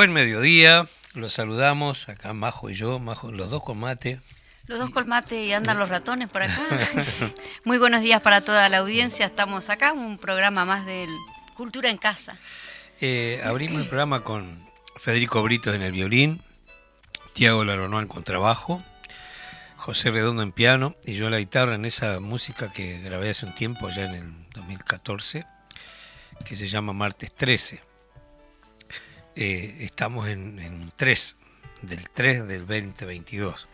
Buen mediodía, los saludamos acá Majo y yo, Majo, los dos con mate. Los dos con mate y andan los ratones por acá. Muy buenos días para toda la audiencia, estamos acá, un programa más de Cultura en Casa. Eh, abrimos el programa con Federico Brito en el violín, Tiago Laronoa en contrabajo, José Redondo en piano y yo en la guitarra en esa música que grabé hace un tiempo, ya en el 2014. que se llama Martes 13. Eh, estamos en, en 3, del 3 del 2022.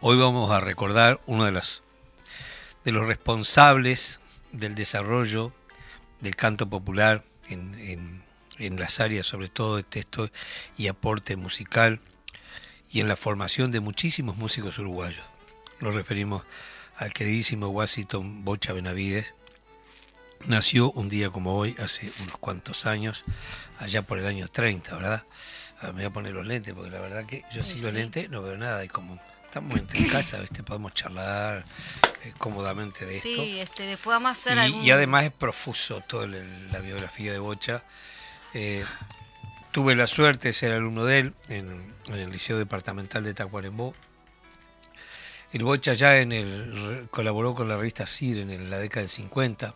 Hoy vamos a recordar uno de los, de los responsables del desarrollo del canto popular en, en las áreas sobre todo de texto y aporte musical y en la formación de muchísimos músicos uruguayos. Nos referimos al queridísimo Washington Bocha Benavides. Nació un día como hoy, hace unos cuantos años, allá por el año 30, ¿verdad? me voy a poner los lentes porque la verdad que yo sin los lentes no veo nada y como estamos en casa, ¿viste? podemos charlar eh, cómodamente de esto. Sí, este, después vamos a hacer y, y además es profuso toda la biografía de Bocha. Eh, tuve la suerte de ser alumno de él en, el Liceo Departamental de Tacuarembó. El Bocha ya en el, colaboró con la revista CIR en la década del 50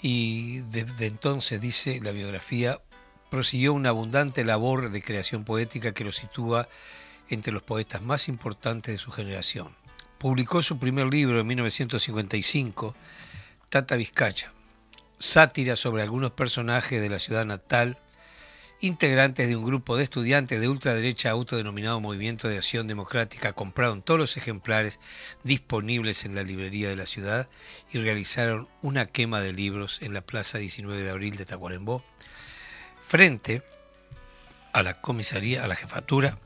y desde entonces, dice la biografía, prosiguió una abundante labor de creación poética que lo sitúa entre los poetas más importantes de su generación. Publicó su primer libro en 1955, Tata Vizcacha, sátira sobre algunos personajes de la ciudad natal, integrantes de un grupo de estudiantes de ultraderecha autodenominado Movimiento de Acción Democrática, compraron todos los ejemplares disponibles en la librería de la ciudad y realizaron una quema de libros en la Plaza 19 de Abril de Tacuarembó, frente a la comisaría, a la jefatura,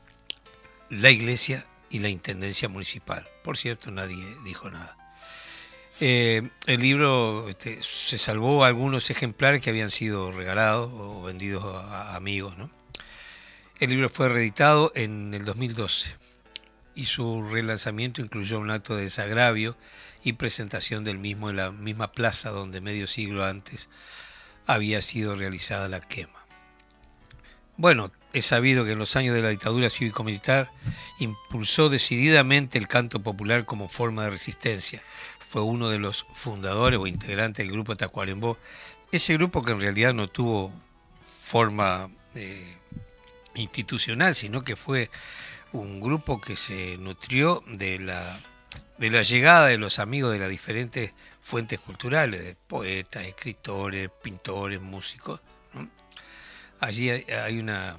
la iglesia y la intendencia municipal. Por cierto, nadie dijo nada. Eh, el libro este, se salvó algunos ejemplares que habían sido regalados o vendidos a, amigos. El libro fue reeditado en el 2012 y su relanzamiento incluyó un acto de desagravio y presentación del mismo en la misma plaza donde medio siglo antes había sido realizada la quema. Bueno, es sabido que en los años de la dictadura cívico-militar impulsó decididamente el canto popular como forma de resistencia fue uno de los fundadores o integrantes del grupo Tacuarembó, ese grupo que en realidad no tuvo forma eh, institucional, sino que fue un grupo que se nutrió de la, de la llegada de los amigos de las diferentes fuentes culturales, de poetas, escritores, pintores, músicos. Allí hay una,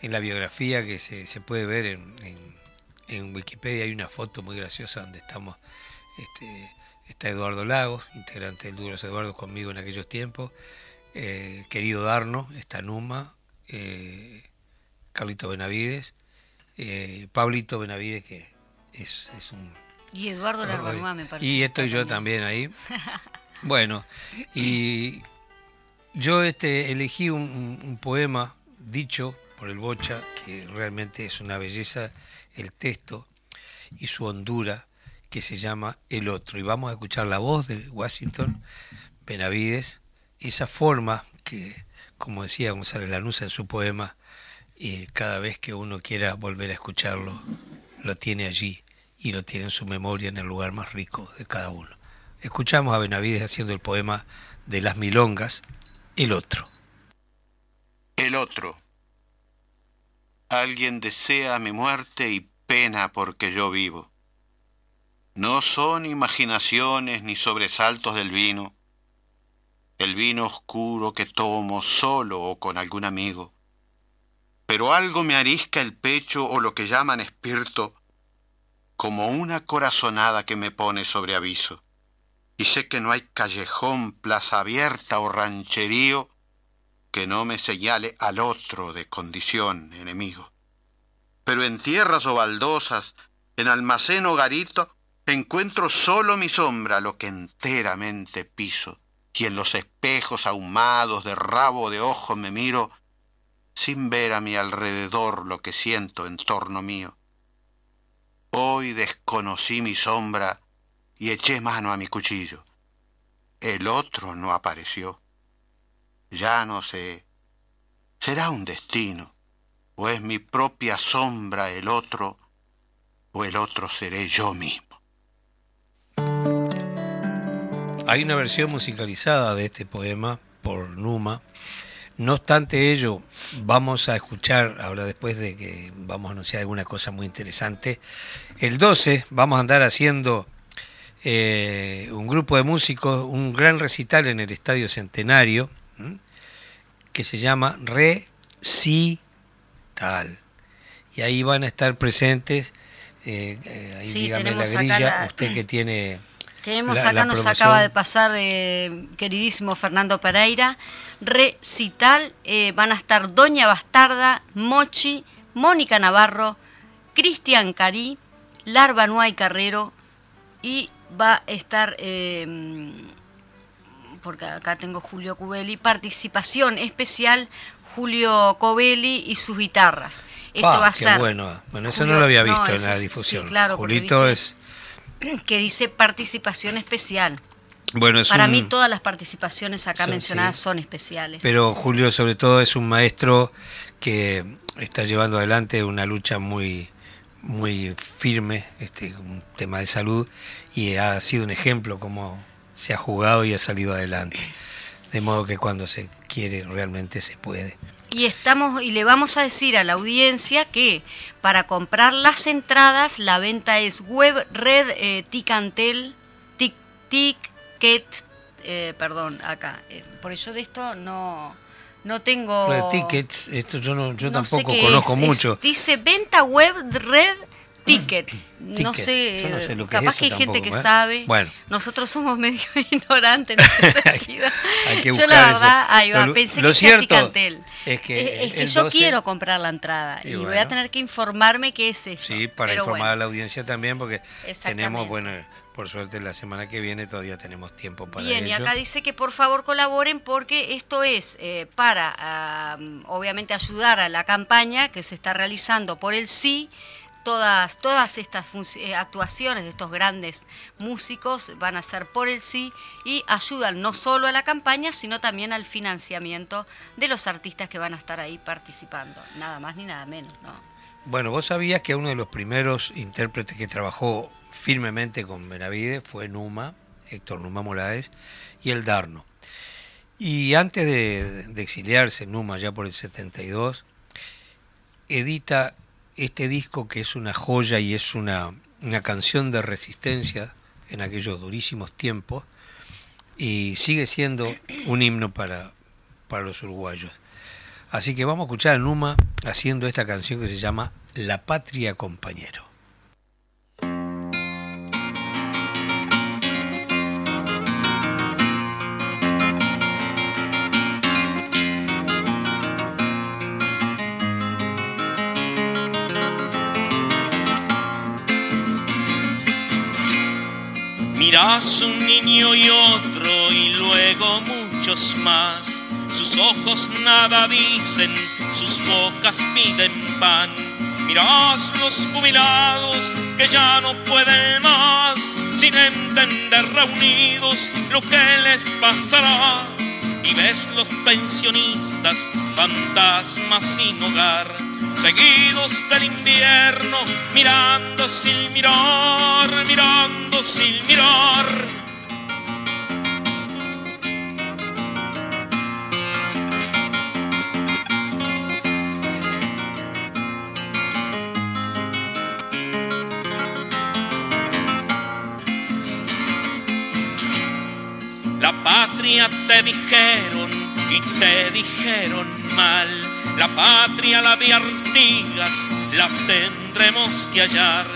en la biografía que se, se puede ver en, en, en Wikipedia, hay una foto muy graciosa donde estamos este, está Eduardo Lagos, integrante del Duros Eduardo conmigo en aquellos tiempos. Eh, querido Darno, está Numa, eh, Carlito Benavides, eh, Pablito Benavides, que es, un... Y Eduardo Largonua, me parece. Y estoy yo también ahí. bueno, y yo este, elegí un, un poema dicho por el Bocha, que realmente es una belleza el texto y su hondura que se llama El Otro. Y vamos a escuchar la voz de Washington Benavides, esa forma que, como decía González Lanusa en su poema, y cada vez que uno quiera volver a escucharlo, lo tiene allí y lo tiene en su memoria en el lugar más rico de cada uno. Escuchamos a Benavides haciendo el poema de las milongas, El Otro. El Otro. Alguien desea mi muerte y pena porque yo vivo. No son imaginaciones ni sobresaltos del vino, el vino oscuro que tomo solo o con algún amigo. Pero algo me arisca el pecho o lo que llaman espirito, como una corazonada que me pone sobre aviso. Y sé que no hay callejón, plaza abierta o rancherío que no me señale al otro de condición enemigo. Pero en tierras o baldosas, en almacén o garito, encuentro solo mi sombra, lo que enteramente piso, y en los espejos ahumados de rabo de ojo me miro, sin ver a mi alrededor lo que siento en torno mío. Hoy desconocí mi sombra y eché mano a mi cuchillo. El otro no apareció. Ya no sé. ¿Será un destino? ¿O es mi propia sombra el otro? ¿O el otro seré yo mismo? Hay una versión musicalizada de este poema por Numa. No obstante ello, vamos a escuchar, ahora después de que vamos a anunciar alguna cosa muy interesante, el 12 vamos a andar haciendo eh, un grupo de músicos, un gran recital en el Estadio Centenario, que se llama Recital. Y ahí van a estar presentes, eh, eh, ahí dígame la grilla, usted que tiene... Tenemos acá, nos acaba de pasar, queridísimo Fernando Pereira, recital, van a estar Doña Bastarda, Mochi, Mónica Navarro, Cristian Carí, Larva Nuay Carrero y va a estar, porque acá tengo Julio Cubelli, participación especial Julio Cobelli y sus guitarras. Esto ah, va a ser. Bueno, bueno eso no lo había visto en la difusión. claro, Julito es. Que dice participación especial. Bueno, Para mí todas las participaciones acá mencionadas son especiales. Pero Julio sobre todo es un maestro que está llevando adelante una lucha muy muy firme, este, un tema de salud, y ha sido un ejemplo como se ha jugado y ha salido adelante. De modo que cuando se quiere realmente se puede. Y estamos y le vamos a decir a la audiencia que para comprar las entradas la venta es web red eh, ticantel tic, ticket eh, perdón acá eh, por eso de esto no no tengo. Red Tickets, esto yo, no, yo tampoco conozco mucho. dice venta web Red Tickets. No sé, capaz que, hay gente que ¿eh? sabe. Bueno. Nosotros somos medio ignorantes en ese sentido. hay que yo la verdad, ahí va, pensé que cierto Ticantel. Es que, es que yo quiero comprar la entrada y, voy a tener que informarme qué es eso. Sí, para informar a la audiencia también, porque tenemos, bueno por suerte la semana que viene todavía tenemos tiempo para Bien, y acá dice que por favor colaboren porque esto es eh, para, obviamente, ayudar a la campaña que se está realizando por el sí. Todas, todas estas eh, actuaciones de estos grandes músicos van a ser por el sí y ayudan no solo a la campaña, sino también al financiamiento de los artistas que van a estar ahí participando. Nada más ni nada menos, ¿no? Bueno, vos sabías que uno de los primeros intérpretes que trabajó firmemente con Benavide fue Numa, Héctor Numa Morales, y el Darno. Y antes de, exiliarse Numa, ya por el 72, edita este disco que es una joya y es una, una canción de resistencia en aquellos durísimos tiempos y sigue siendo un himno para, para los uruguayos. Así que vamos a escuchar a Numa haciendo esta canción que se llama La Patria Compañero. Mirás un niño y otro y luego muchos más. Sus ojos nada dicen, sus bocas piden pan. Mirás los jubilados que ya no pueden más, sin entender reunidos lo que les pasará. Y ves los pensionistas, fantasmas sin hogar seguidos del invierno, mirando sin mirar, mirando sin mirar. La patria te dijeron y te dijeron mal la patria, la de Artigas, la tendremos que hallar.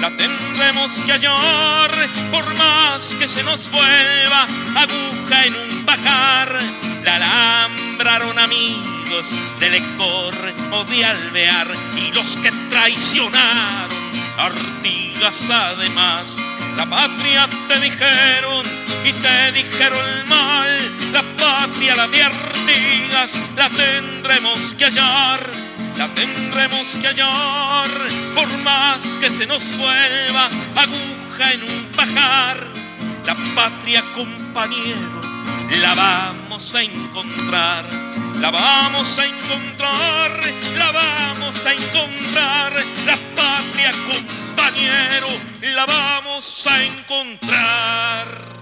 La tendremos que hallar por más que se nos vuelva aguja en un pajar. La alambraron amigos de Lecor o de Alvear y los que traicionaron Artigas además. La patria te dijeron y te dijeron mal. La patria, la Artigas, la tendremos que hallar. La tendremos que hallar por más que se nos vuelva aguja en un pajar. La patria, compañero, la vamos a encontrar. La vamos a encontrar, la vamos a encontrar, la patria compañero, la vamos a encontrar.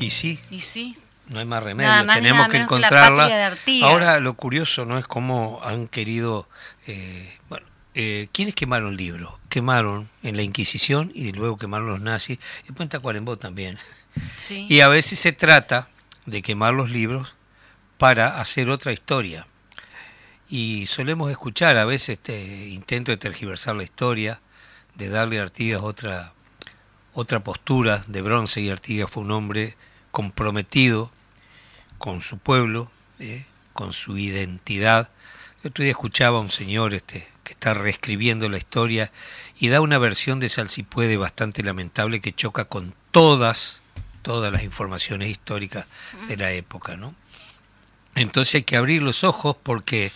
Y sí. Y sí. No hay más remedio, tenemos que encontrarla. Ahora lo curioso no es cómo han querido, eh, bueno, eh, ¿quiénes quemaron libros? quemaron en la Inquisición y luego quemaron los nazis, y después en Tacuarembó también. Y a veces se trata de quemar los libros para hacer otra historia. Y solemos escuchar a veces este intento de tergiversar la historia, de darle a Artigas otra, otra postura de bronce, y Artigas fue un hombre comprometido con su pueblo, ¿eh? con su identidad. El otro día escuchaba a un señor este, que está reescribiendo la historia y da una versión de Salsipuede bastante lamentable que choca con todas, todas las informaciones históricas de la época, ¿no? Entonces hay que abrir los ojos porque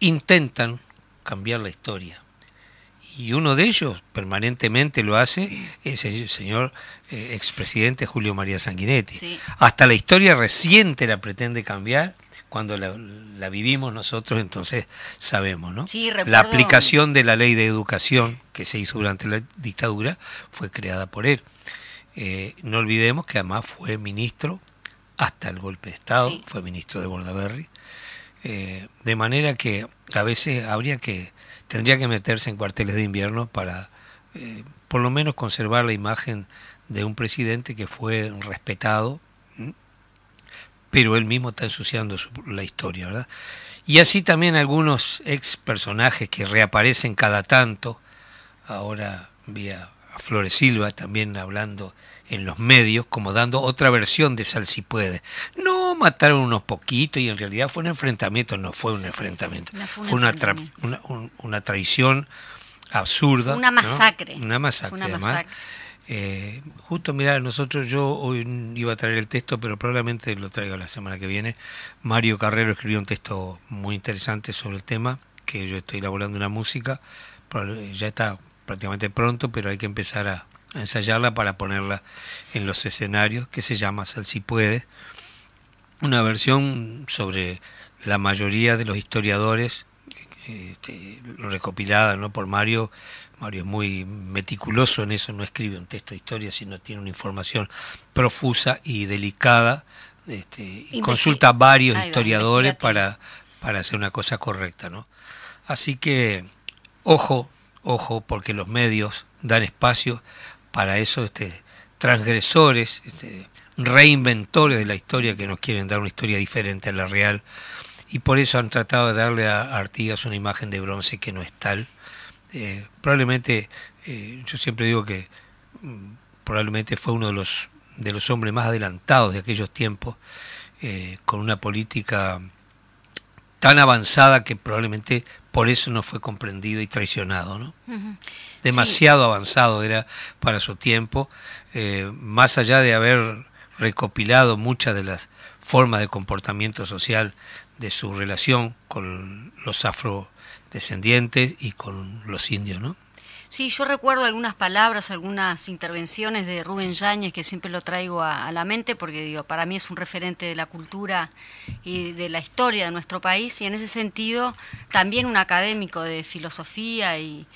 intentan cambiar la historia. Y uno de ellos permanentemente lo hace es el señor eh, expresidente Julio María Sanguinetti. Hasta la historia reciente la pretende cambiar cuando la, vivimos nosotros, entonces sabemos, ¿no? la aplicación de la ley de educación que se hizo durante la dictadura fue creada por él. Eh, no olvidemos que además fue ministro hasta el golpe de Estado, fue ministro de Bordaberry. Eh, de manera que a veces habría que, tendría que meterse en cuarteles de invierno para eh, por lo menos conservar la imagen de un presidente que fue respetado, pero él mismo está ensuciando la historia, ¿verdad? Y así también algunos ex personajes que reaparecen cada tanto, ahora vi a Flores Silva también hablando en los medios, como dando otra versión de Sal si puede. No mataron unos poquitos y en realidad fue un enfrentamiento, no fue un enfrentamiento, fue, una, una, traición absurda. Una masacre. Una masacre, además. Eh, justo, mira, nosotros yo hoy iba a traer el texto, pero probablemente lo traigo la semana que viene. Mario Carrero escribió un texto muy interesante sobre el tema, que yo estoy elaborando una música, ya está prácticamente pronto, pero hay que empezar a, ensayarla para ponerla en los escenarios, que se llama Sal si puede. Una versión sobre la mayoría de los historiadores, este, recopilada ¿no? por Mario, Mario es muy meticuloso en eso, no escribe un texto de historia, sino tiene una información profusa y delicada. Este, y consulta a varios historiadores para, para hacer una cosa correcta. ¿no? Así que, ojo, ojo, porque los medios dan espacio para esos este, transgresores, este, reinventores de la historia que nos quieren dar una historia diferente a la real. Y por eso han tratado de darle a Artigas una imagen de bronce que no es tal eh, probablemente, eh, yo siempre digo que mm, probablemente fue uno de los, de los hombres más adelantados de aquellos tiempos, eh, con una política tan avanzada que probablemente por eso no fue comprendido y traicionado. ¿no? Demasiado avanzado era para su tiempo, más allá de haber recopilado muchas de las formas de comportamiento social de su relación con los afro descendientes y con los indios, ¿no? Sí, yo recuerdo algunas palabras, algunas intervenciones de Rubén Yáñez, que siempre lo traigo a, la mente, porque digo, para mí es un referente de la cultura y de la historia de nuestro país, y en ese sentido también un académico de filosofía y,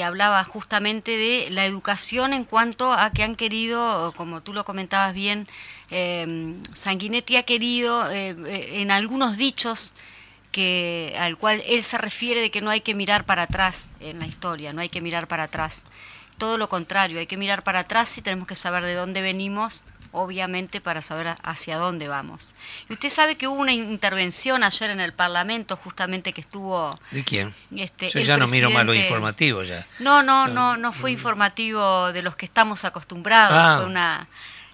hablaba justamente de la educación en cuanto a que han querido, como tú lo comentabas bien, eh, Sanguinetti ha querido eh, eh, en algunos dichos que, al cual él se refiere de que no hay que mirar para atrás en la historia, no hay que mirar para atrás. Todo lo contrario, hay que mirar para atrás y tenemos que saber de dónde venimos, obviamente para saber hacia dónde vamos. Y usted sabe que hubo una intervención ayer en el Parlamento, justamente que estuvo... ¿De quién? Este, Yo ya no miro más lo informativo ya. No, no, no, no fue informativo de los que estamos acostumbrados, ah. fue una,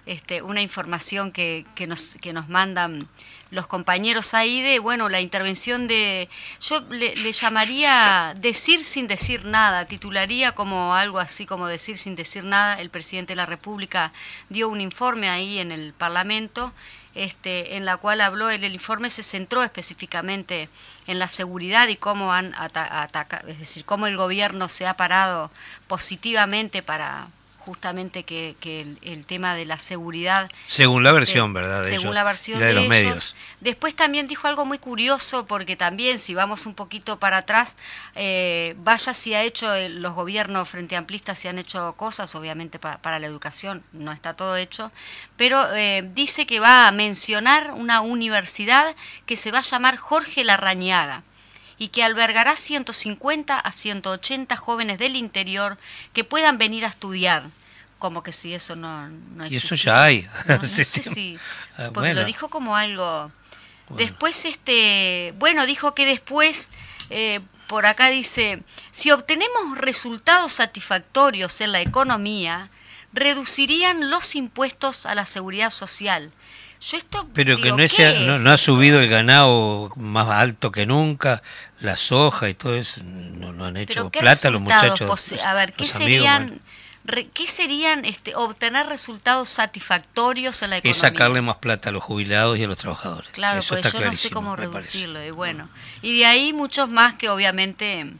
este, una información que, que, nos, que nos mandan los compañeros ahí de, bueno, la intervención de, yo le, llamaría decir sin decir nada, titularía como algo así como decir sin decir nada, el presidente de la República dio un informe ahí en el Parlamento, este, en la cual habló, el, el informe se centró específicamente en la seguridad y cómo han atacado, es decir, cómo el gobierno se ha parado positivamente para, justamente que, el, tema de la seguridad. Según la versión, ¿verdad? según la versión de, los medios. Después también dijo algo muy curioso, porque también, si vamos un poquito para atrás, eh, vaya si ha hecho los gobiernos frente amplistas, si han hecho cosas, obviamente para, la educación no está todo hecho, pero eh, dice que va a mencionar una universidad que se va a llamar Jorge Larrañaga y que albergará 150 a 180 jóvenes del interior que puedan venir a estudiar. Como que si eso no, no Y eso ya hay. Ah, porque lo dijo como algo... Después, este, bueno, dijo que después, eh, por acá dice, si obtenemos resultados satisfactorios en la economía, reducirían los impuestos a la seguridad social. Yo esto Pero que no, no, ha subido el ganado más alto que nunca, la soja y todo eso, no, han hecho plata los muchachos. A ver, ¿qué serían, ¿qué serían este, obtener resultados satisfactorios en la economía? Es sacarle más plata a los jubilados y a los trabajadores. Claro, porque yo no sé cómo reducirlo. Y bueno, y de ahí muchos más que obviamente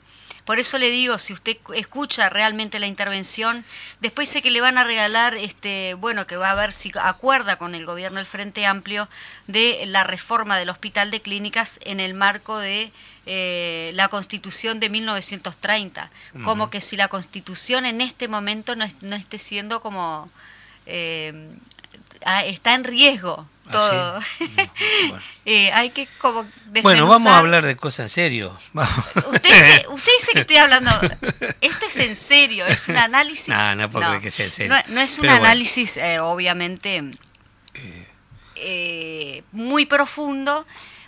por eso le digo, si usted escucha realmente la intervención, después sé que le van a regalar, este, bueno, que va a ver si acuerda con el gobierno del Frente Amplio de la reforma del Hospital de Clínicas en el marco de eh, la Constitución de 1930. Como que si la Constitución en este momento no, no esté siendo como... Eh, está en riesgo Ah, todo. Mm, eh, hay que como Bueno, vamos a hablar de cosas en serio. Usted dice, que estoy hablando. Esto es en serio, es un análisis. no, no porque que sea en serio. No, es un análisis, eh, obviamente, eh, muy profundo,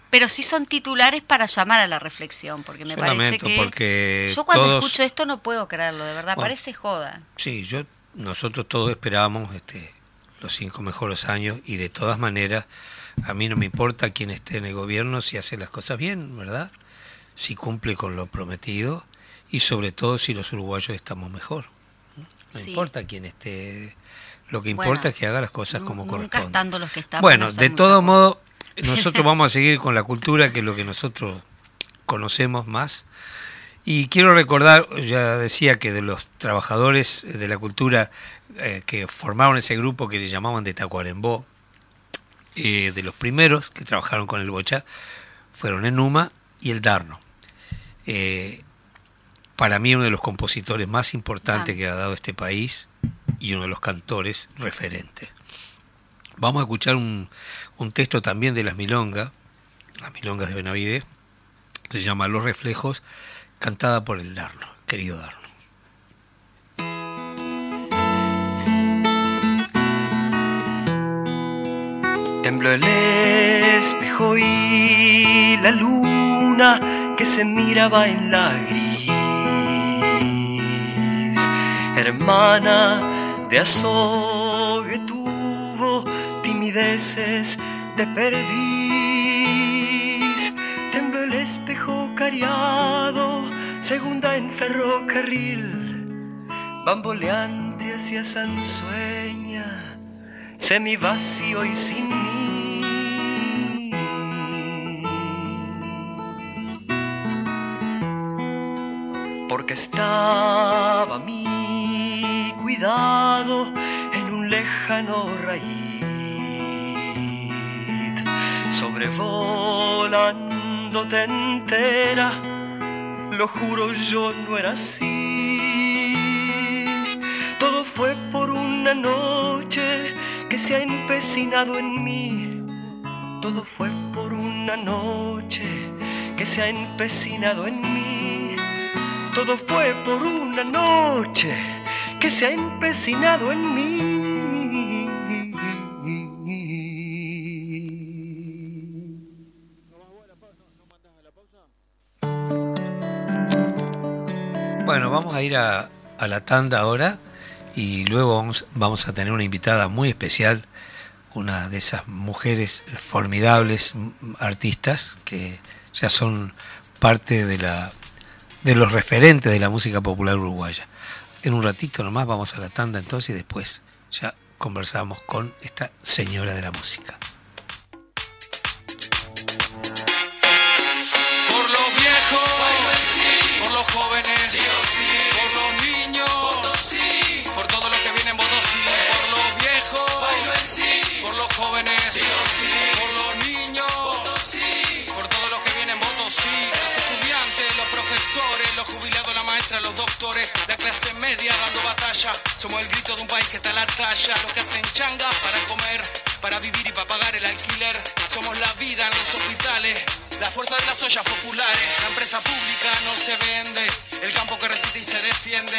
pero sí son titulares para llamar a la reflexión, porque me parece que. Porque yo cuando escucho esto no puedo creerlo, de verdad, parece joda. Sí, yo nosotros todos esperábamos este los cinco mejores años y de todas maneras a mí no me importa quién esté en el gobierno si hace las cosas bien, ¿verdad? Si cumple con lo prometido y sobre todo si los uruguayos estamos mejor. No importa quién esté, lo que importa es que haga las cosas como corresponde. los que estamos, bueno, de todo modo, nosotros vamos a seguir con la cultura, que es lo que nosotros conocemos más. Y quiero recordar, ya decía que de los trabajadores de la cultura eh, que formaron ese grupo que le llamaban de Tacuarembó, eh, de los primeros que trabajaron con el Bocha, fueron Enuma y el Darno. Eh, para mí uno de los compositores más importantes que ha dado este país y uno de los cantores referentes. Vamos a escuchar un, un texto también de las milongas, las milongas de Benavides, se llama Los Reflejos, cantada por el Darno, querido Darno. Tembló el espejo y la luna que se miraba en la gris. Hermana de azogue tuvo timideces de perdiz. Tembló el espejo cariado, segunda en ferrocarril, bamboleante hacia Sansueña semi vacío y sin mí. Porque estaba mi cuidado en un lejano raíz, sobrevolándote entera, lo juro yo no era así. Todo fue por una noche que se ha empecinado en mí. Todo fue por una noche que se ha empecinado en mí. Todo fue por una noche que se ha empecinado en mí. Bueno, vamos a ir a, a la tanda ahora y luego vamos, a tener una invitada muy especial, una de esas mujeres formidables artistas que ya son parte de, la, de los referentes de la música popular uruguaya. En un ratito nomás vamos a la tanda entonces y después ya conversamos con esta señora de la música. La clase media dando batalla, somos el grito de un país que está a la talla, los que hacen changas para comer, para vivir y para pagar el alquiler, somos la vida en los hospitales La fuerza de las ollas populares, la empresa pública no se vende. El campo que resiste y se defiende.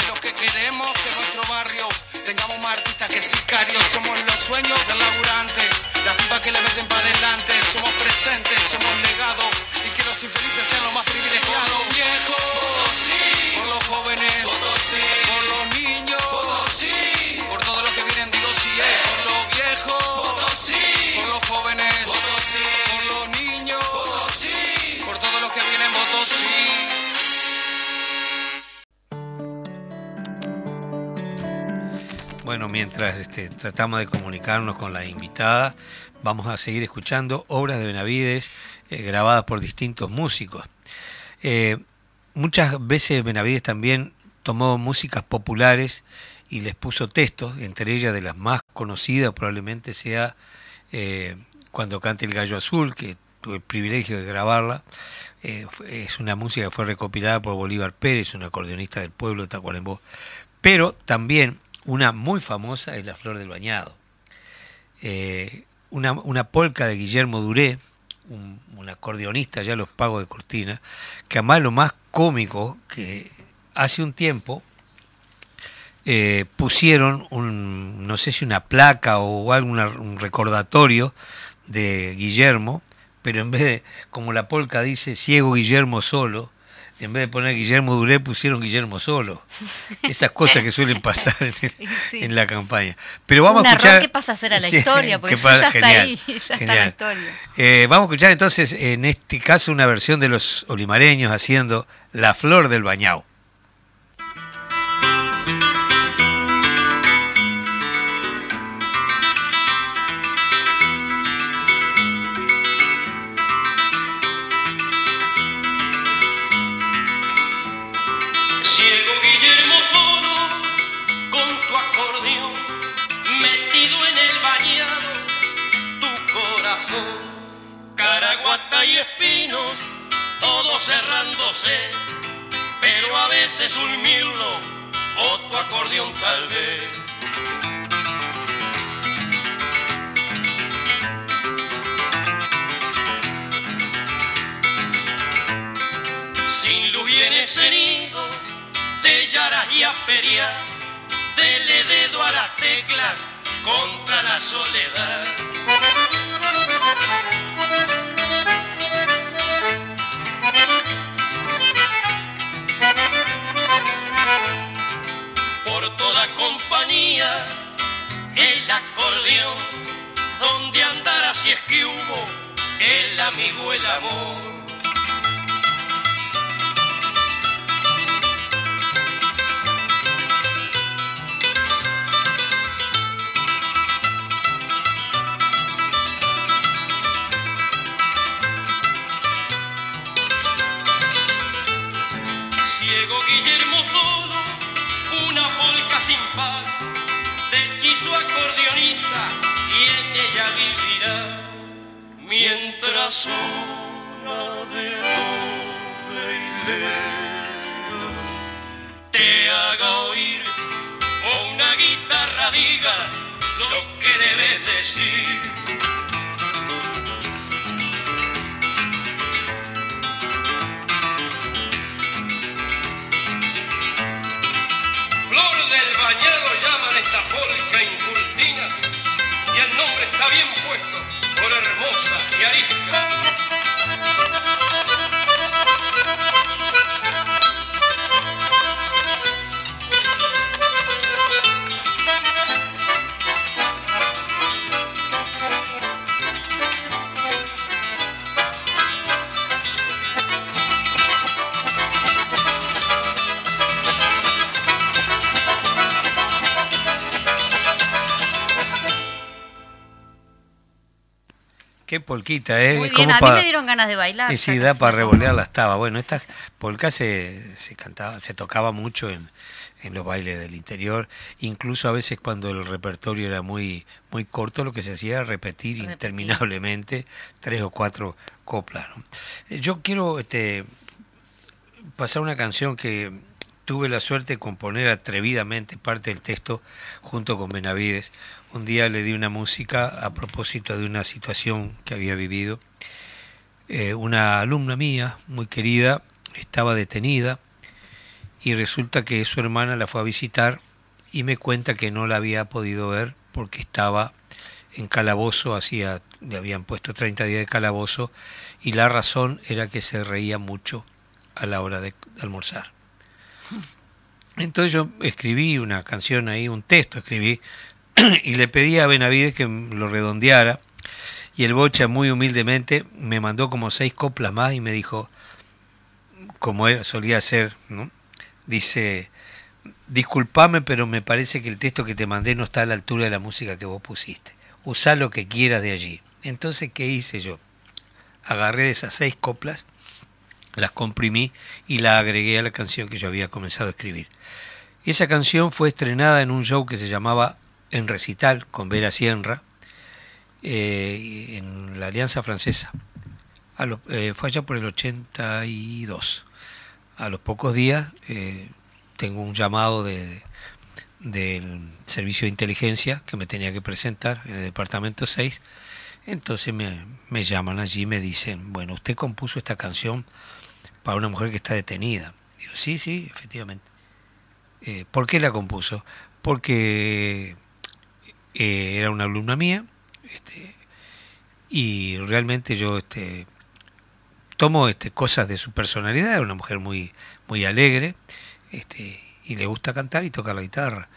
Este, tratamos de comunicarnos con la invitada, vamos a seguir escuchando obras de Benavides eh, grabadas por distintos músicos. Eh, muchas veces Benavides también tomó músicas populares y les puso textos, entre ellas de las más conocidas probablemente sea eh, Cuando cante el gallo azul, que tuve el privilegio de grabarla. es una música que fue recopilada por Bolívar Pérez, un acordeonista del pueblo de Tacuarembó. Pero también una muy famosa es La Flor del Bañado. Eh, una, una, polca de Guillermo Duré, un, acordeonista ya los pagos de cortina, que además lo más cómico que hace un tiempo eh, pusieron un, no sé si una placa o algo, un recordatorio de Guillermo, pero en vez de, como la polca dice, ciego Guillermo solo, en vez de poner Guillermo Duré pusieron Guillermo Solo. Esas cosas que suelen pasar en, la campaña. Pero vamos a escuchar. que pasa a ser a la historia, porque eso ya está ahí, ya está la historia. Eh, vamos a escuchar entonces, en este caso, una versión de los olimareños haciendo La Flor del Bañao. Cerrándose, pero a veces un mirlo o tu acordeón tal vez. Sin luz viene ese nido de yaras y dele dedo a las teclas contra la soledad. Toda compañía, el acordeón, donde andará si es que hubo el amigo, el amor. Polquita, ¿eh? Muy bien, a mí me dieron ganas de bailar. Y sí, da para revolearla estaba. Bueno, esta polca se, se cantaba, se tocaba mucho en, en los bailes del interior, incluso a veces cuando el repertorio era muy muy corto, lo que se hacía era repetir, interminablemente tres o cuatro coplas. Eh, yo quiero este, pasar una canción que tuve la suerte de componer atrevidamente parte del texto junto con Benavides, un día le di una música a propósito de una situación que había vivido. eh, una alumna mía, muy querida, estaba detenida y resulta que su hermana la fue a visitar y me cuenta que no la había podido ver porque estaba en calabozo, hacía, le habían puesto 30 días de calabozo y la razón era que se reía mucho a la hora de almorzar. Entonces yo escribí una canción ahí, un texto escribí, y le pedí a Benavides que lo redondeara, y el Bocha muy humildemente me mandó como seis coplas más y me dijo, como él solía hacer, ¿no? dice, disculpame, pero me parece que el texto que te mandé no está a la altura de la música que vos pusiste. Usá lo que quieras de allí. Entonces, ¿qué hice yo? Agarré esas seis coplas, las comprimí y la agregué a la canción que yo había comenzado a escribir. Esa canción fue estrenada en un show que se llamaba En Recital con Vera Sierra eh, en la Alianza Francesa. A eh, fue allá por el 82. A los pocos días eh, tengo un llamado de, del Servicio de Inteligencia que me tenía que presentar en el Departamento 6. Entonces me, me llaman allí y me dicen, bueno, usted compuso esta canción para una mujer que está detenida. Digo, sí, sí, efectivamente. Eh, ¿Por qué la compuso? Porque eh, era una alumna mía este, y realmente yo este, tomo este, cosas de su personalidad, era una mujer muy, muy alegre este, y le gusta cantar y tocar la guitarra.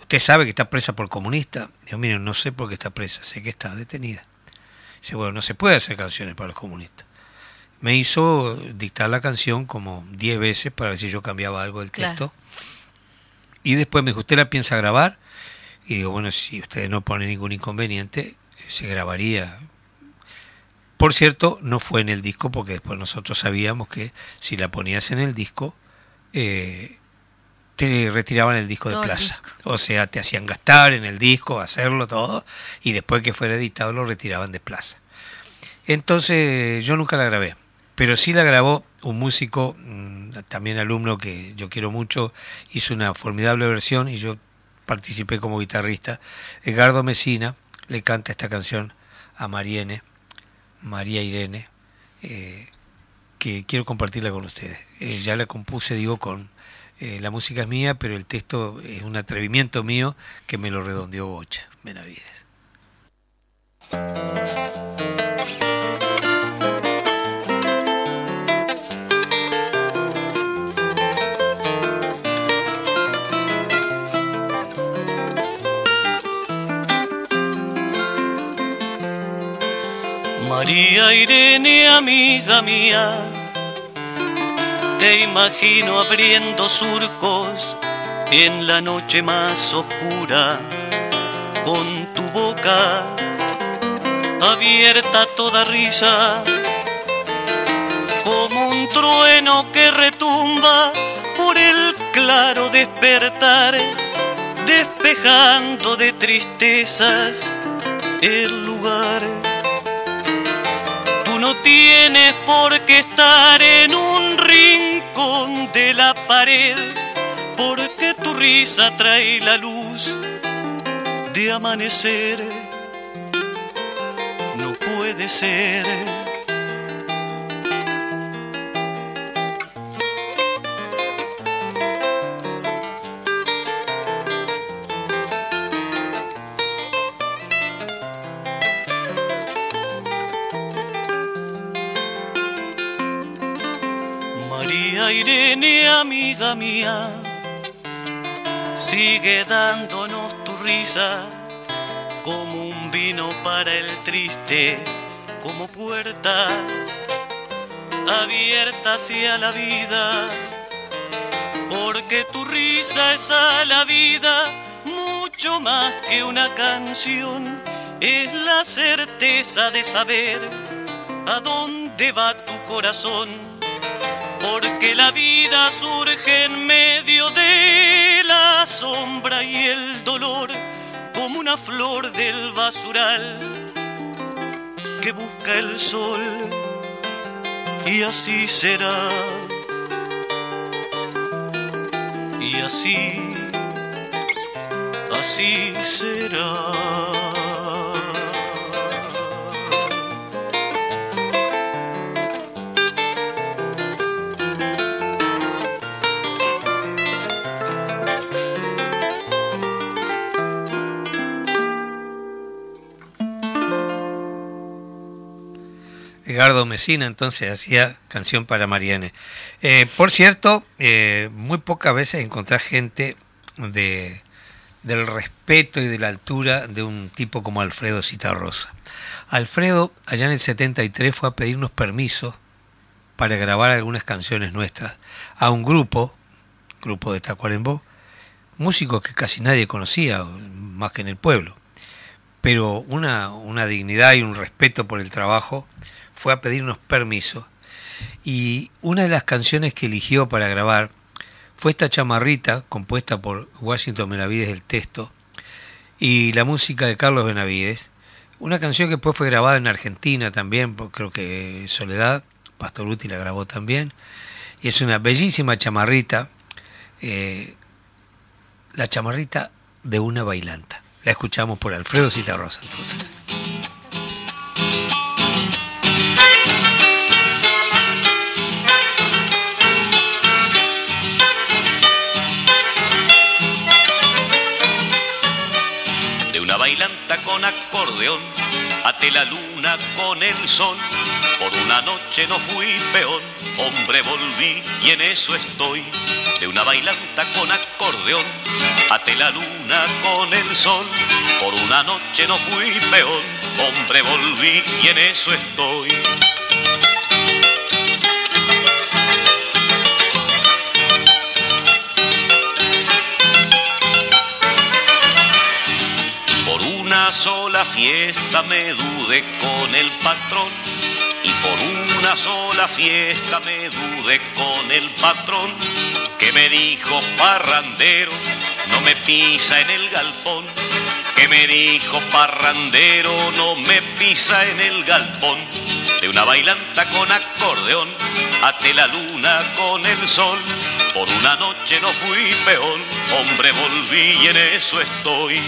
Usted sabe que está presa por comunista. Digo, miren, no sé por qué está presa, sé que está detenida. Dice, bueno, no se puede hacer canciones para los comunistas. Me hizo dictar la canción como 10 veces para ver si yo cambiaba algo del texto. Y después me dijo, ¿usted la piensa grabar? Y digo, bueno, si ustedes no ponen ningún inconveniente, se grabaría. Por cierto, no fue en el disco porque después nosotros sabíamos que si la ponías en el disco, eh, te retiraban el disco de plaza. O sea, te hacían gastar en el disco, hacerlo todo, y después que fuera editado lo retiraban de plaza. Entonces yo nunca la grabé, pero sí la grabó un músico, mm, también alumno que yo quiero mucho, hizo una formidable versión y yo participé como guitarrista. Edgardo Mesina le canta esta canción a Mariene, María Irene, eh, que quiero compartirla con ustedes. Eh, ya la compuse, digo, con eh, la música es mía, pero el texto es un atrevimiento mío que me lo redondeó Bocha, Benavides. María Irene, amiga mía, te imagino abriendo surcos en la noche más oscura, con tu boca abierta toda risa, como un trueno que retumba por el claro despertar, despejando de tristezas el lugar no tienes por qué estar en un rincón de la pared, porque tu risa trae la luz de amanecer. No puede ser Irene, amiga mía, sigue dándonos tu risa como un vino para el triste, como puerta abierta hacia la vida, porque tu risa es a la vida mucho más que una canción, es la certeza de saber a dónde va tu corazón porque la vida surge en medio de la sombra y el dolor como una flor del basural que busca el sol y así será. Y así así será Edgardo Mesina entonces hacía canción para Mariane. Eh, por cierto, eh, muy pocas veces encontrás gente de, del respeto y de la altura de un tipo como Alfredo Citarrosa. Alfredo, allá en el 73, fue a pedirnos permiso para grabar algunas canciones nuestras a un grupo, grupo de Tacuarembó, músicos que casi nadie conocía, más que en el pueblo. Pero una, una dignidad y un respeto por el trabajo fue a pedirnos permiso. Y una de las canciones que eligió para grabar fue esta chamarrita, compuesta por Washington Benavides el texto, y la música de Carlos Benavides, una canción que después fue grabada en Argentina también, creo que Soledad, Pastoruti la grabó también, y es una bellísima chamarrita, eh, la chamarrita de una bailanta. La escuchamos por Alfredo Citarrosa entonces. Con acordeón, ate la luna con el sol. Por una noche no fui peón, hombre volví y en eso estoy. De una bailanta con acordeón, ate la luna con el sol. Por una noche no fui peón, hombre volví y en eso estoy. Fiesta me dudé con el patrón. Y por una sola fiesta me dudé con el patrón que me dijo parrandero no me pisa en el galpón. Que me dijo parrandero no me pisa en el galpón. De una bailanta con acordeón ate la luna con el sol. Por una noche no fui peón hombre volví y en eso estoy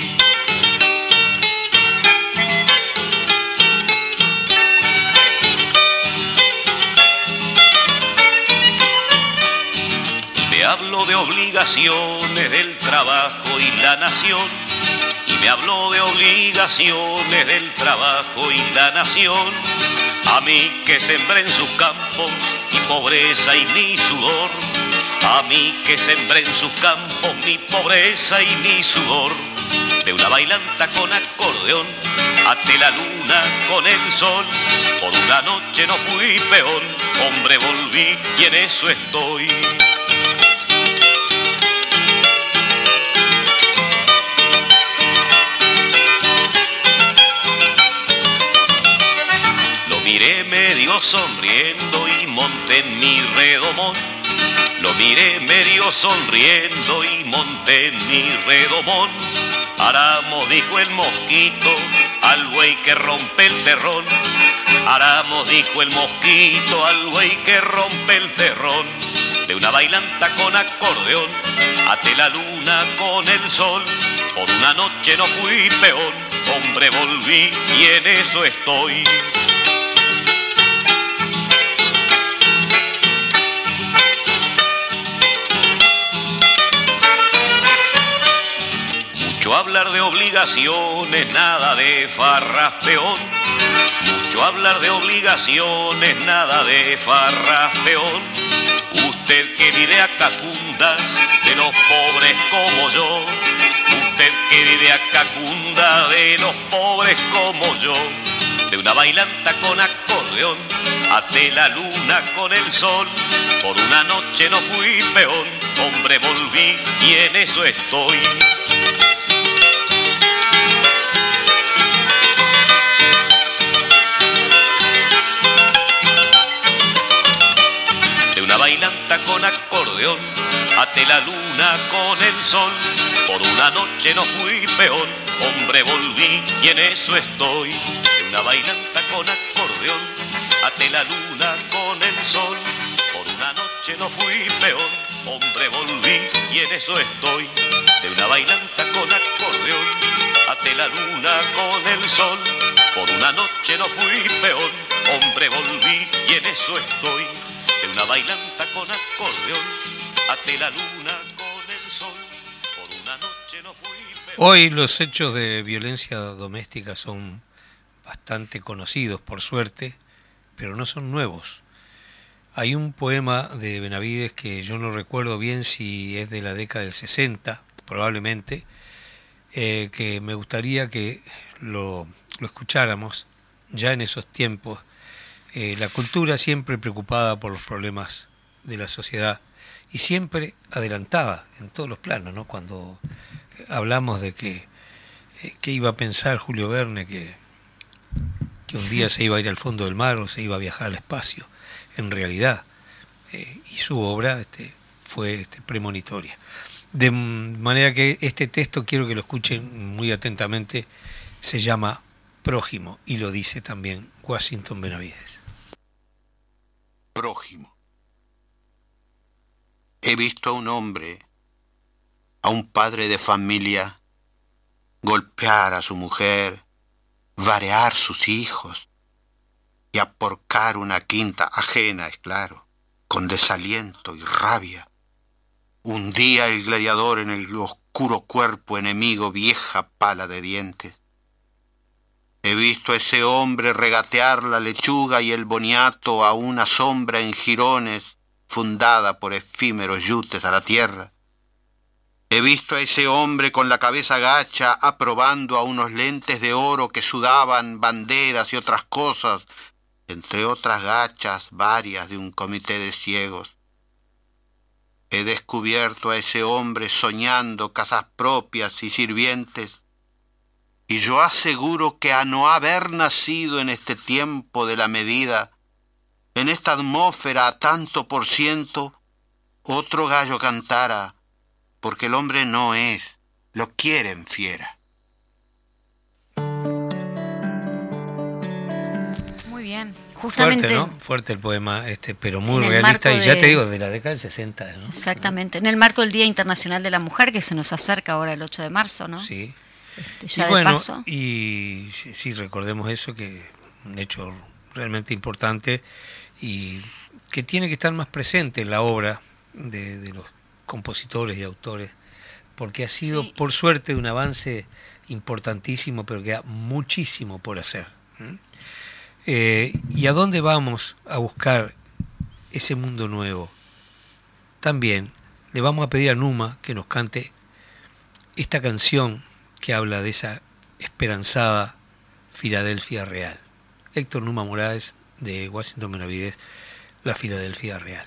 Me habló de obligaciones del trabajo y la nación. Y me habló de obligaciones del trabajo y la nación. A mí que sembré en sus campos mi pobreza y mi sudor. A mí que sembré en sus campos mi pobreza y mi sudor. De una bailanta con acordeón, ate la luna con el sol. Por una noche no fui peón, hombre volví y en eso estoy. Medio sonriendo y monté mi redomón. Lo miré medio sonriendo y monté mi redomón. Aramos, dijo el mosquito, al buey que rompe el terrón. Aramos, dijo el mosquito, al buey que rompe el terrón. De una bailanta con acordeón, ate la luna con el sol. Por una noche no fui peón, hombre volví y en eso estoy. Hablar de obligaciones, nada de farras peón. Mucho hablar de obligaciones, nada de farras peón. Usted que vive a cacundas de los pobres como yo. Usted que vive a cacunda de los pobres como yo. De una bailanta con acordeón, ate la luna con el sol. Por una noche no fui peón, hombre volví y en eso estoy. Con acordeón, ate la luna con el sol. Por una noche no fui peón, hombre volví y en eso estoy. De una bailanta con acordeón, ate la luna con el sol. Por una noche no fui peón, hombre volví y en eso estoy. De una bailanta con acordeón, ate la luna con el sol. Por una noche no fui peón, hombre volví y en eso estoy una bailanta con acordeón, ate la luna con el sol, por una noche no fui... Hoy los hechos de violencia doméstica son bastante conocidos, por suerte, pero no son nuevos. Hay un poema de Benavides que yo no recuerdo bien si es de la década del 60, probablemente, eh, que me gustaría que lo, escucháramos ya en esos tiempos. Eh, la cultura siempre preocupada por los problemas de la sociedad y siempre adelantada en todos los planos, ¿no? Cuando hablamos de que, eh, iba a pensar Julio Verne que, que un día se iba a ir al fondo del mar o se iba a viajar al espacio en realidad. Eh, y su obra este, fue este, premonitoria. De manera que este texto quiero que lo escuchen muy atentamente, se llama Prójimo y lo dice también Washington Benavides. Prójimo. He visto a un hombre, a un padre de familia, golpear a su mujer, varear sus hijos, y aporcar una quinta ajena, es claro, con desaliento y rabia. Hundía el gladiador en el oscuro cuerpo enemigo vieja pala de dientes. He visto a ese hombre regatear la lechuga y el boniato a una sombra en jirones fundada por efímeros yutes a la tierra. He visto a ese hombre con la cabeza gacha aprobando a unos lentes de oro que sudaban banderas y otras cosas entre otras gachas varias de un comité de ciegos. He descubierto a ese hombre soñando casas propias y sirvientes, y yo aseguro que a no haber nacido en este tiempo de la medida, en esta atmósfera a tanto por ciento, otro gallo cantara, porque el hombre no es, lo quieren fiera. Justamente, Fuerte, ¿no? Fuerte el poema, este, pero muy realista y ya te digo, de la década del 60. ¿no? Exactamente, en el marco del Día Internacional de la Mujer que se nos acerca ahora el 8 de marzo, ¿no? Sí. Este, ya y bueno, y sí, recordemos eso, que un hecho realmente importante y que tiene que estar más presente en la obra de, los compositores y autores, porque ha sido, por suerte, un avance importantísimo, pero queda muchísimo por hacer. Eh, ¿Y a dónde vamos a buscar ese mundo nuevo? También le vamos a pedir a Numa que nos cante esta canción que habla de esa esperanzada Filadelfia Real. Héctor Numa Morales de Washington Benavides, La Filadelfia Real.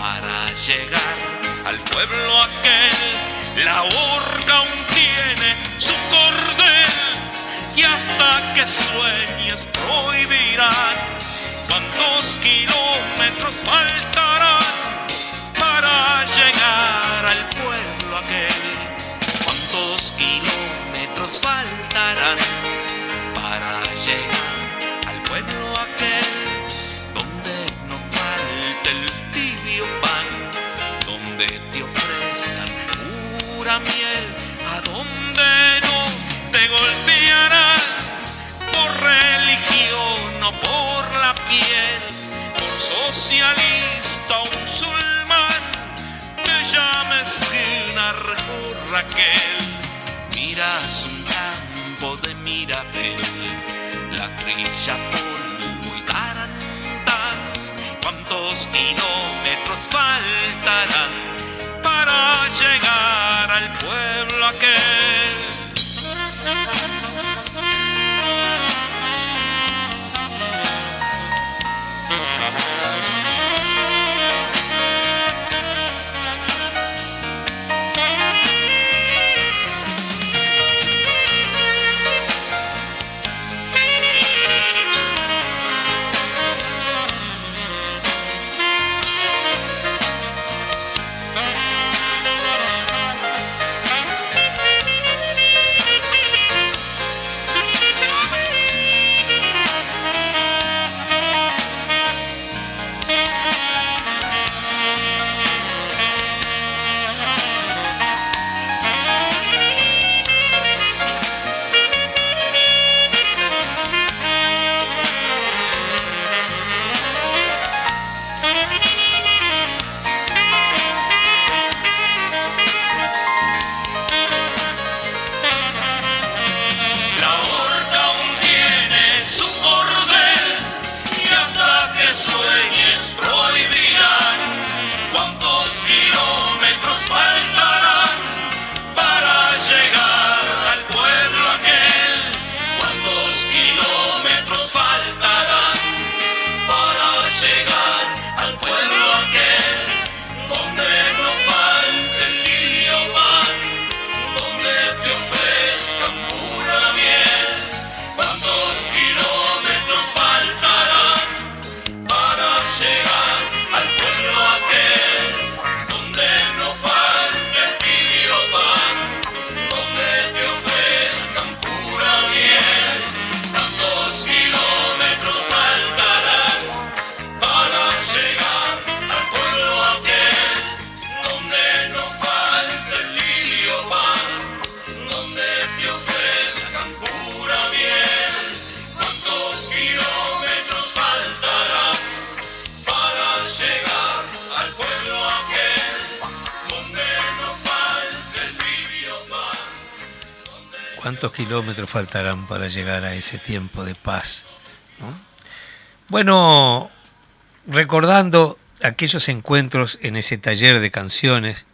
para llegar al pueblo aquel. La urca aún tiene su cordel y hasta que sueñes prohibirán cuántos kilómetros faltarán para llegar al pueblo aquel. Cuántos kilómetros faltarán te ofrezcan pura miel, a donde no te golpearán por religión o por la piel, por socialista o musulmán, te llames Dinar o Raquel, miras un campo de Mirabel, la trilla tarantán, cuántos kilómetros faltarán para llegar al pueblo aquel. ¿Cuántos kilómetros faltarán para llegar a ese tiempo de paz? ¿no? Bueno, recordando aquellos encuentros en ese taller de canciones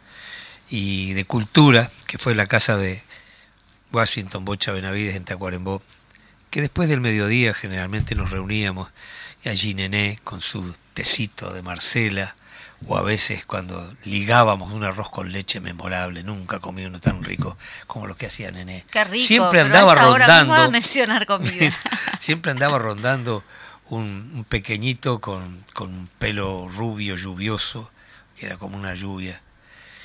y de cultura, que fue la casa de Washington Bocha Benavides en Tacuarembó, que después del mediodía generalmente nos reuníamos y allí Nené con su tecito de Marcela, o a veces cuando ligábamos un arroz con leche memorable, nunca comí uno tan rico como lo que hacía Nené. Qué rico. Siempre andaba mismo rondando. a mencionar comida. Siempre andaba rondando un, un pequeñito con, con un pelo rubio, lluvioso, que era como una lluvia.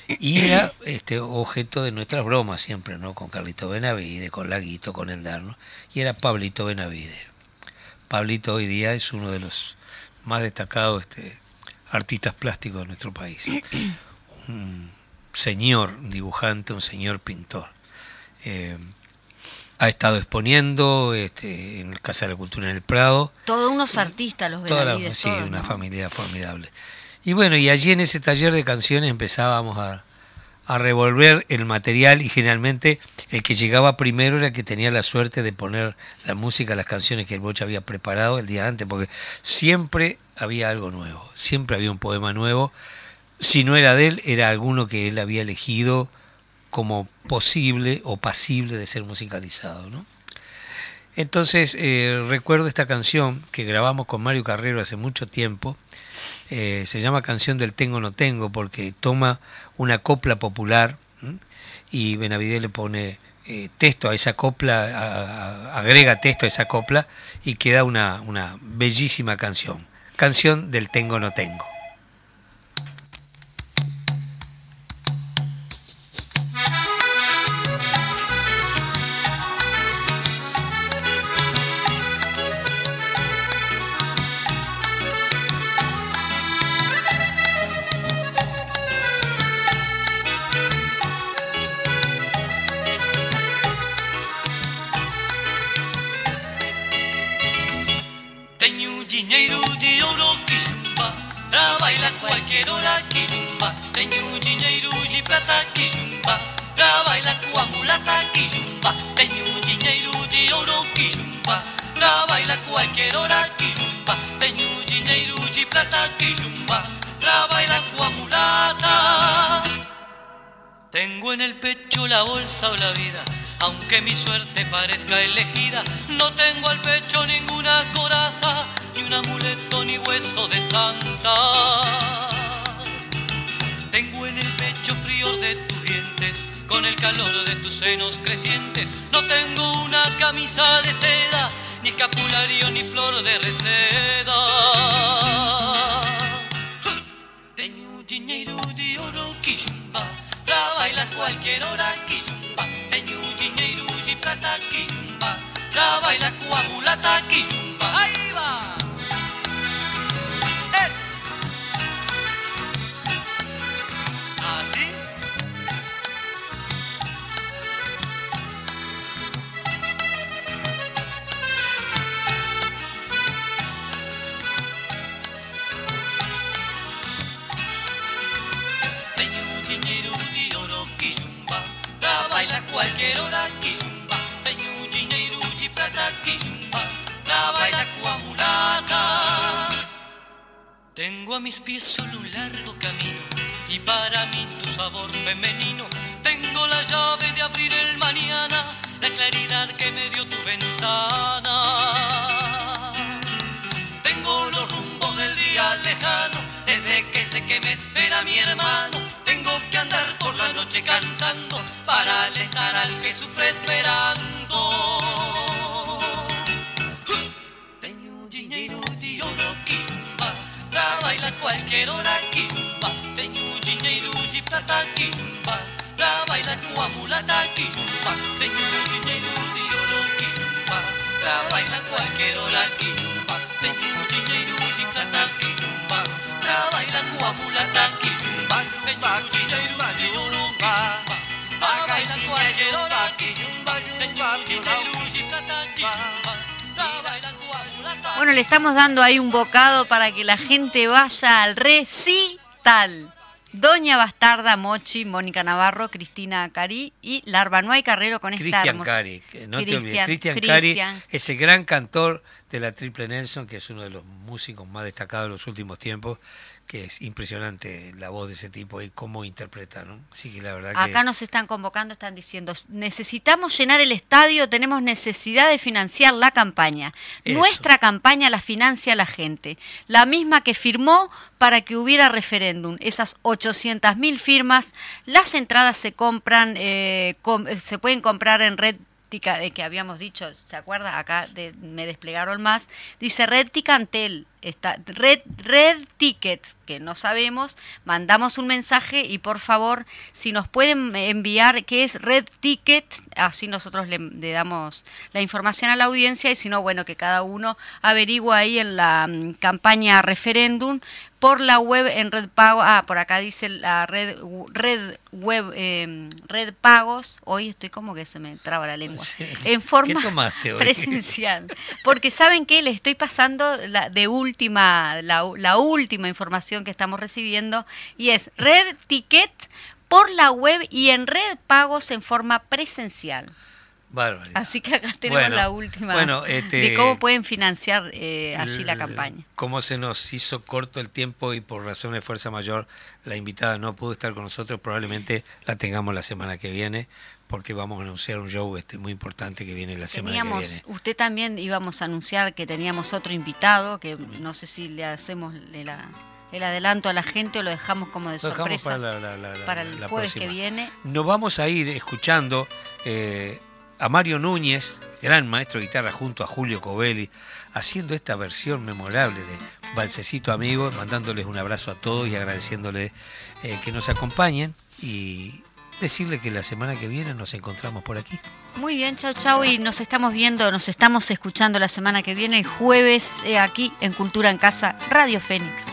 Y era este objeto de nuestras bromas siempre, ¿no? Con Carlito Benavide, con Laguito, con Eldarno. Y era Pablito Benavide. Pablito hoy día es uno de los más destacados este, artistas plásticos de nuestro país. Un señor dibujante, un señor pintor. Eh, ha estado exponiendo este, en el Casa de la Cultura en el Prado. Todos unos artistas los Toda la- Benavides. sí, todos, una ¿no? familia formidable. Y bueno, y allí en ese taller de canciones empezábamos a, a revolver el material y generalmente el que llegaba primero era el que tenía la suerte de poner la música, las canciones que el Bocha había preparado el día antes, porque siempre había algo nuevo, siempre había un poema nuevo. Si no era de él, era alguno que él había elegido como posible o pasible de ser musicalizado, ¿no? Entonces eh, recuerdo esta canción que grabamos con Mario Carrero hace mucho tiempo. Eh, se llama Canción del Tengo No Tengo porque toma una copla popular y Benavidez le pone eh, texto a esa copla, agrega texto a esa copla y queda una, una bellísima canción. Canción del Tengo No Tengo. Prata quillumba, trabalha com a mulata quillumba, teñu dinheiro de ouro quillumba, trabalha cualquier hora quillumba, teñu dinheiro de prata quillumba, trabalha com a mulata. Tengo en el pecho la bolsa o la vida, aunque mi suerte parezca elegida, no tengo al pecho ninguna coraza, ni un amuleto ni hueso de santa. Tengo en el pecho frío de tus dientes, con el calor de tus senos crecientes. No tengo una camisa de seda, ni escapulario ni flor de reseda. Tengo dinero de oro quillumba, trabaila cualquier hora quillumba. Tengo dinero de plata quillumba, trabaila con mulata quillumba. Ahí va. Trabaila con mulata. Tengo a mis pies solo un largo camino y para mí tu sabor femenino. Tengo la llave de abrir el mañana, la claridad que me dio tu ventana. Tengo los rumbos del día lejano, desde que sé que me espera mi hermano. Tengo que andar por la noche cantando para alentar al que sufre esperando. Tengo dinero de oro quilumba, trabaila cualquier hora quilumba. Tengo dinero de plata quilumba, trabaila com a mulata quilumba. Tengo dinero de oro quilumba, trabaila cualquier hora quilumba. Bueno, le estamos dando ahí un bocado para que la gente vaya al recital. Doña Bastarda, Mochi, Mónica Navarro, Cristina Cari y Larbanuay Carrero con esta Cristian Cari, no te olvides. Cristian, Cari, ese gran cantor de la Triple Nelson, que es uno de los músicos más destacados de los últimos tiempos, que es impresionante la voz de ese tipo y cómo interpreta, ¿no? Así que la verdad que... Acá nos están convocando, están diciendo, necesitamos llenar el estadio, tenemos necesidad de financiar la campaña. Eso. Nuestra campaña la financia la gente, la misma que firmó para que hubiera referéndum. Esas 800.000 firmas, las entradas se compran, eh, com- eh, se pueden comprar en red Eh, que habíamos dicho, ¿se acuerda? Acá de- me desplegaron más. Dice Red Ticantel, está, Red, Red Ticket, que no sabemos. Mandamos un mensaje y por favor, si nos pueden enviar qué es Red Ticket, así nosotros le, le damos la información a la audiencia y si no, bueno, que cada uno averigua ahí en la mm, campaña referéndum por la web en Red Pago, ah, por acá dice la red red web eh, Red Pagos, hoy estoy como que se me traba la lengua, Sí. en forma presencial, porque saben que le estoy pasando la, de última la, la última información que estamos recibiendo y es Red Ticket por la web y en Red Pagos en forma presencial. Barbaridad. Así que acá tenemos Bueno, la última bueno, este, de cómo pueden financiar eh, allí la campaña. Como se nos hizo corto el tiempo y por razones de fuerza mayor la invitada no pudo estar con nosotros, probablemente la tengamos la semana que viene porque vamos a anunciar un show este muy importante que viene la semana que viene. usted también íbamos a anunciar que teníamos otro invitado, que no sé si le hacemos el, adelanto a la gente o lo dejamos como de Lo dejamos sorpresa para la- la- la- para el jueves próxima. que viene. Nos vamos a ir escuchando eh, a Mario Núñez, gran maestro de guitarra, junto a Julio Covelli, haciendo esta versión memorable de Balsecito Amigo, mandándoles un abrazo a todos y agradeciéndoles eh, que nos acompañen y decirle que la semana que viene nos encontramos por aquí. Muy bien, chau chau y nos estamos viendo, nos estamos escuchando la semana que viene, jueves, eh, aquí en Cultura en Casa, Radio Fénix.